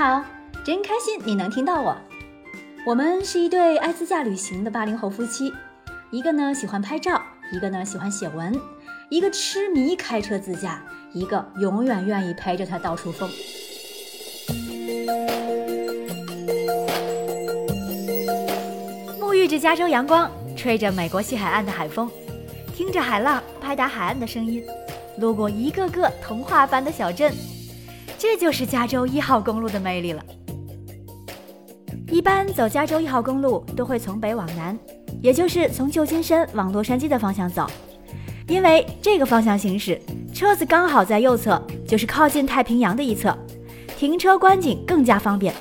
好，真开心你能听到我。我们是一对爱自驾旅行的八零后夫妻，一个呢喜欢拍照，一个呢喜欢写文，一个痴迷开车自驾，一个永远愿意陪着他到处疯。沐浴着加州阳光，吹着美国西海岸的海风，听着海浪拍打海岸的声音，路过一个个童话般的小镇。这就是加州一号公路的魅力了。一般走加州一号公路都会从北往南，也就是从旧金山往洛杉矶的方向走，因为这个方向行驶，车子刚好在右侧，就是靠近太平洋的一侧，停车观景更加方便。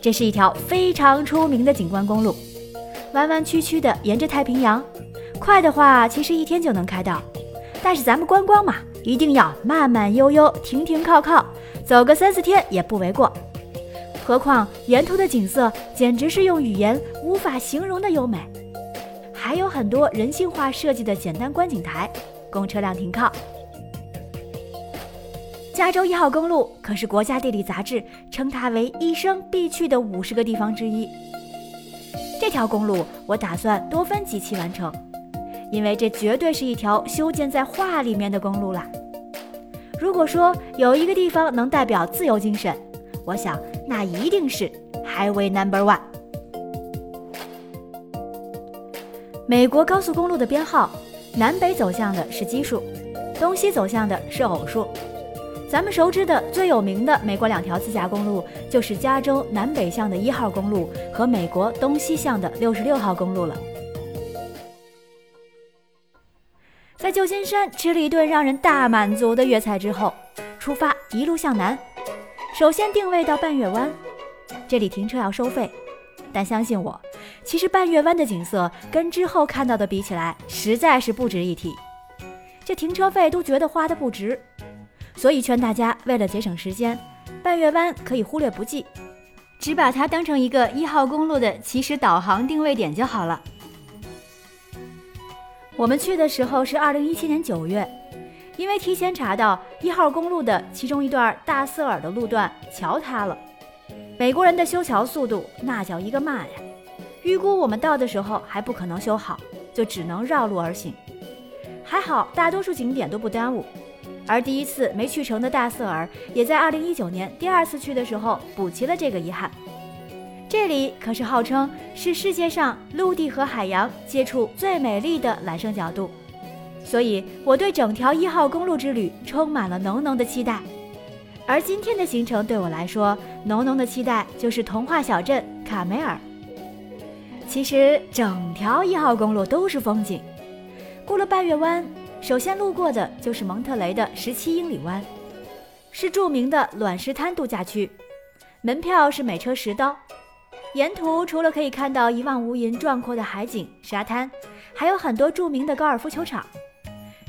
这是一条非常出名的景观公路，弯弯曲曲的沿着太平洋，快的话其实一天就能开到，但是咱们观光嘛。一定要慢慢悠悠、停停靠靠，走个三四天也不为过。何况沿途的景色简直是用语言无法形容的优美，还有很多人性化设计的简单观景台供车辆停靠。加州一号公路可是国家地理杂志称它为一生必去的五十个地方之一。这条公路我打算多分几期完成。因为这绝对是一条修建在画里面的公路啦。如果说有一个地方能代表自由精神，我想那一定是 Highway Number One。美国高速公路的编号，南北走向的是奇数，东西走向的是偶数。咱们熟知的最有名的美国两条自驾公路，就是加州南北向的一号公路和美国东西向的六十六号公路了。在旧金山吃了一顿让人大满足的粤菜之后，出发一路向南，首先定位到半月湾，这里停车要收费，但相信我，其实半月湾的景色跟之后看到的比起来，实在是不值一提，这停车费都觉得花的不值，所以劝大家为了节省时间，半月湾可以忽略不计，只把它当成一个一号公路的起始导航定位点就好了。我们去的时候是二零一七年九月，因为提前查到一号公路的其中一段大瑟尔的路段桥塌了，美国人的修桥速度那叫一个慢呀！预估我们到的时候还不可能修好，就只能绕路而行。还好大多数景点都不耽误，而第一次没去成的大瑟尔，也在二零一九年第二次去的时候补齐了这个遗憾。这里可是号称是世界上陆地和海洋接触最美丽的揽胜角度，所以我对整条一号公路之旅充满了浓浓的期待。而今天的行程对我来说，浓浓的期待就是童话小镇卡梅尔。其实整条一号公路都是风景，过了半月湾，首先路过的就是蒙特雷的十七英里湾，是著名的卵石滩度假区，门票是每车十刀。沿途除了可以看到一望无垠壮阔的海景、沙滩，还有很多著名的高尔夫球场。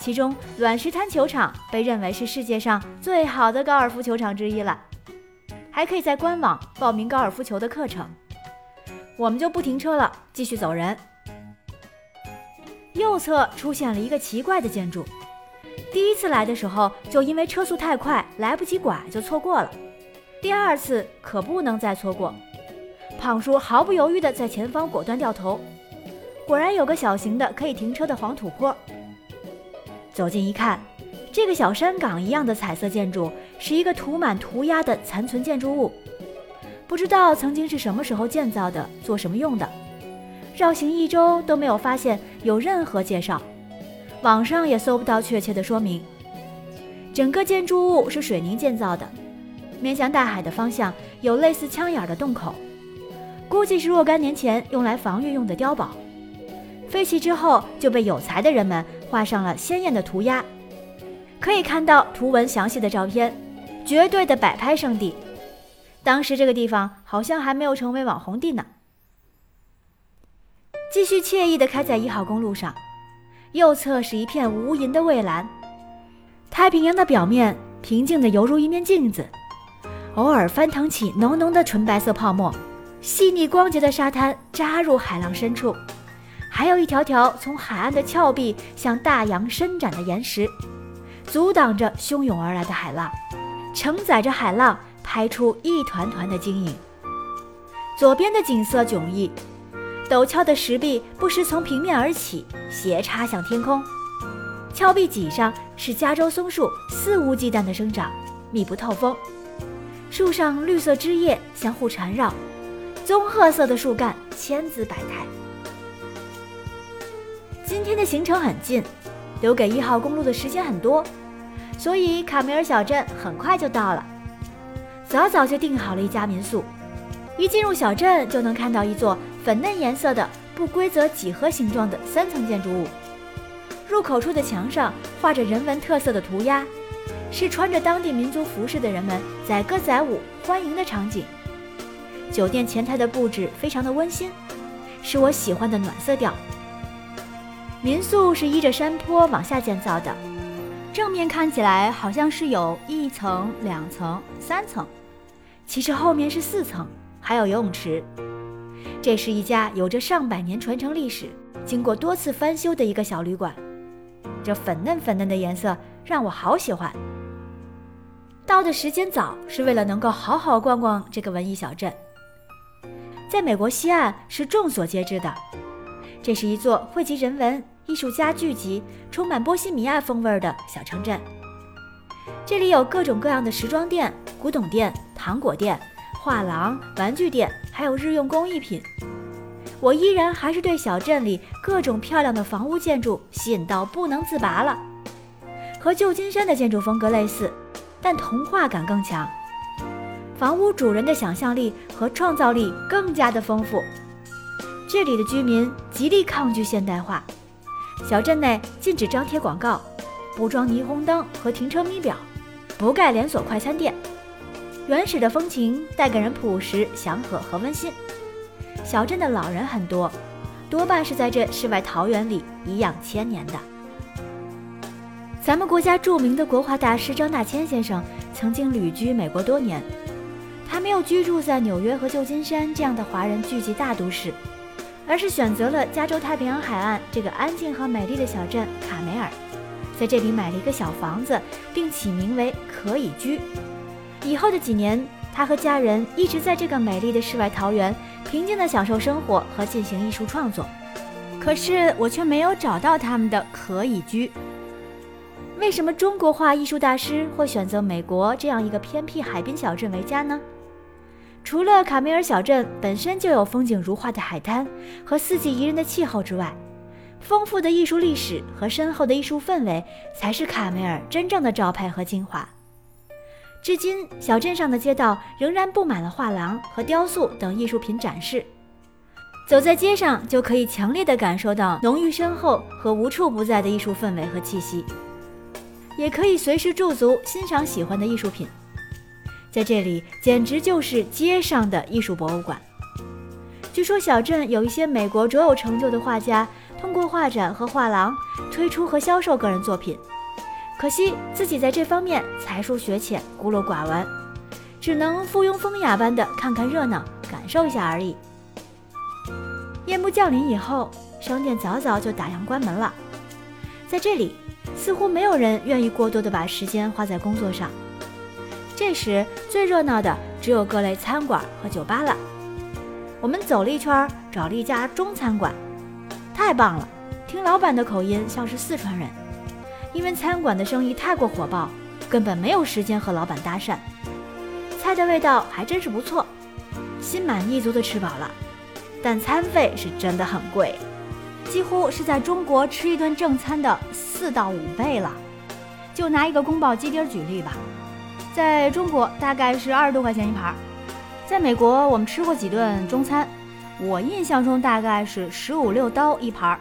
其中，卵石滩球场被认为是世界上最好的高尔夫球场之一了。还可以在官网报名高尔夫球的课程。我们就不停车了，继续走人。右侧出现了一个奇怪的建筑，第一次来的时候就因为车速太快，来不及拐就错过了。第二次可不能再错过。胖叔毫不犹豫地在前方果断掉头，果然有个小型的可以停车的黄土坡。走近一看，这个小山岗一样的彩色建筑是一个涂满涂鸦的残存建筑物，不知道曾经是什么时候建造的，做什么用的。绕行一周都没有发现有任何介绍，网上也搜不到确切的说明。整个建筑物是水泥建造的，面向大海的方向有类似枪眼的洞口。估计是若干年前用来防御用的碉堡，废弃之后就被有才的人们画上了鲜艳的涂鸦，可以看到图文详细的照片，绝对的摆拍圣地。当时这个地方好像还没有成为网红地呢。继续惬意地开在一号公路上，右侧是一片无垠的蔚蓝，太平洋的表面平静的犹如一面镜子，偶尔翻腾起浓浓的纯白色泡沫。细腻光洁的沙滩扎入海浪深处，还有一条条从海岸的峭壁向大洋伸展的岩石，阻挡着汹涌而来的海浪，承载着海浪拍出一团团的晶莹。左边的景色迥异，陡峭的石壁不时从平面而起，斜插向天空。峭壁脊上是加州松树肆无忌惮的生长，密不透风。树上绿色枝叶相互缠绕，棕褐色的树干千姿百态。今天的行程很近，留给一号公路的时间很多，所以卡梅尔小镇很快就到了。早早就订好了一家民宿，一进入小镇就能看到一座粉嫩颜色的不规则几何形状的三层建筑物。入口处的墙上画着人文特色的涂鸦，是穿着当地民族服饰的人们载歌载舞欢迎的场景。酒店前台的布置非常的温馨，是我喜欢的暖色调。民宿是依着山坡往下建造的，正面看起来好像是有一层、两层、三层，其实后面是四层，还有游泳池。这是一家有着上百年传承历史、经过多次翻修的一个小旅馆。这粉嫩粉嫩的颜色让我好喜欢。到的时间早，是为了能够好好逛逛这个文艺小镇。在美国西岸是众所皆知的。这是一座汇集人文、艺术家聚集、充满波西米亚风味的小城镇。这里有各种各样的时装店、古董店、糖果店、画廊、玩具店，还有日用工艺品。我依然还是对小镇里各种漂亮的房屋建筑吸引到不能自拔了。和旧金山的建筑风格类似，但童话感更强。房屋主人的想象力和创造力更加的丰富。这里的居民极力抗拒现代化，小镇内禁止张贴广告，不装霓虹灯和停车咪表，不盖连锁快餐店。原始的风情带给人朴实、祥和和温馨。小镇的老人很多，多半是在这世外桃源里颐养千年的。咱们国家著名的国画大师张大千先生曾经旅居美国多年，他没有居住在纽约和旧金山这样的华人聚集大都市。而是选择了加州太平洋海岸这个安静和美丽的小镇卡梅尔，在这里买了一个小房子，并起名为“可以居”。以后的几年，他和家人一直在这个美丽的世外桃源平静地享受生活和进行艺术创作。可是我却没有找到他们的“可以居”。为什么中国画艺术大师会选择美国这样一个偏僻海滨小镇为家呢？除了卡梅尔小镇本身就有风景如画的海滩和四季宜人的气候之外，丰富的艺术历史和深厚的艺术氛围才是卡梅尔真正的招牌和精华。至今，小镇上的街道仍然布满了画廊和雕塑等艺术品展示，走在街上就可以强烈的感受到浓郁深厚和无处不在的艺术氛围和气息，也可以随时驻足欣赏喜欢的艺术品。在这里简直就是街上的艺术博物馆。据说小镇有一些美国卓有成就的画家，通过画展和画廊推出和销售个人作品。可惜自己在这方面才疏学浅、孤陋寡闻，只能附庸风雅般的看看热闹、感受一下而已。夜幕降临以后，商店早早就打烊关门了。在这里，似乎没有人愿意过多的把时间花在工作上。这时最热闹的只有各类餐馆和酒吧了。我们走了一圈，找了一家中餐馆，太棒了！听老板的口音像是四川人。因为餐馆的生意太过火爆，根本没有时间和老板搭讪。菜的味道还真是不错，心满意足的吃饱了。但餐费是真的很贵，几乎是在中国吃一顿正餐的四到五倍了。就拿一个宫保鸡丁举例吧。在中国大概是二十多块钱一盘，在美国我们吃过几顿中餐，我印象中大概是十五六刀一盘，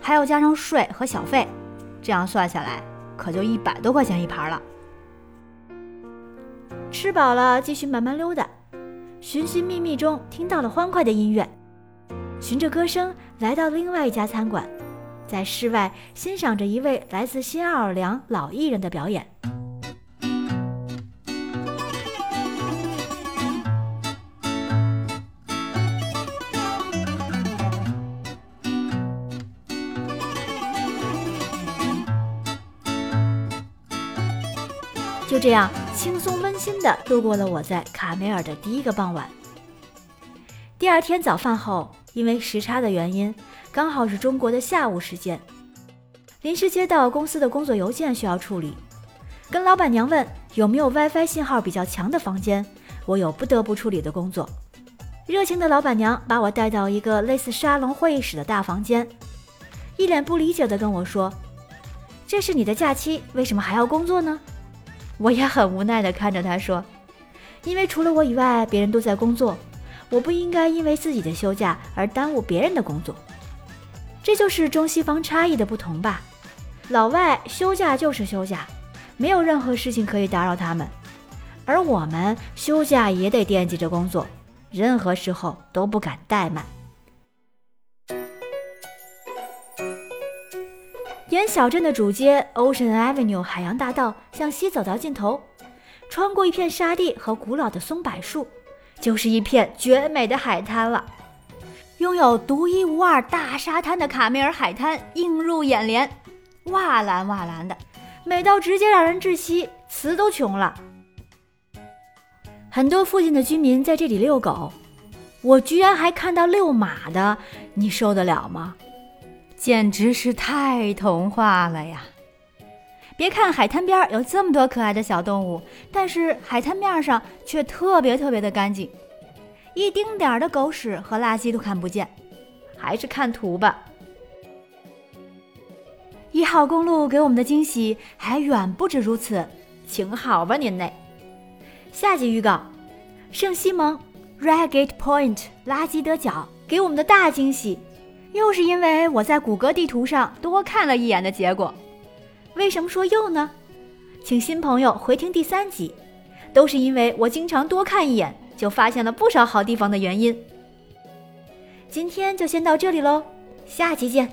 还要加上税和小费，这样算下来可就一百多块钱一盘了。吃饱了，继续慢慢溜达，寻寻觅觅中听到了欢快的音乐，循着歌声来到另外一家餐馆，在室外欣赏着一位来自新奥尔良老艺人的表演。就这样，轻松温馨地度过了我在卡梅尔的第一个傍晚。第二天早饭后，因为时差的原因，刚好是中国的下午时间，临时接到公司的工作邮件需要处理，跟老板娘问有没有 WiFi 信号比较强的房间，我有不得不处理的工作。热情的老板娘把我带到一个类似沙龙会议室的大房间，一脸不理解地跟我说：“这是你的假期，为什么还要工作呢？”我也很无奈地看着他说：“因为除了我以外，别人都在工作，我不应该因为自己的休假而耽误别人的工作。这就是中西方差异的不同吧？老外休假就是休假，没有任何事情可以打扰他们，而我们休假也得惦记着工作。”任何时候都不敢怠慢。沿小镇的主街 Ocean Avenue 海洋大道向西走到尽头，穿过一片沙地和古老的松柏树，就是一片绝美的海滩了。拥有独一无二大沙滩的卡梅尔海滩映入眼帘，哇蓝哇蓝的，美到直接让人窒息，词都穷了。很多附近的居民在这里遛狗，我居然还看到遛马的，你受得了吗？简直是太童话了呀！别看海滩边有这么多可爱的小动物，但是海滩面上却特别特别的干净，一丁点儿的狗屎和垃圾都看不见。还是看图吧。一号公路给我们的惊喜还远不止如此，请好吧您嘞。下集预告：圣西蒙 （Reigate Point） 垃圾得角给我们的大惊喜，又是因为我在谷歌地图上多看了一眼的结果。为什么说又呢？请新朋友回听第三集，都是因为我经常多看一眼，就发现了不少好地方的原因。今天就先到这里喽，下期见。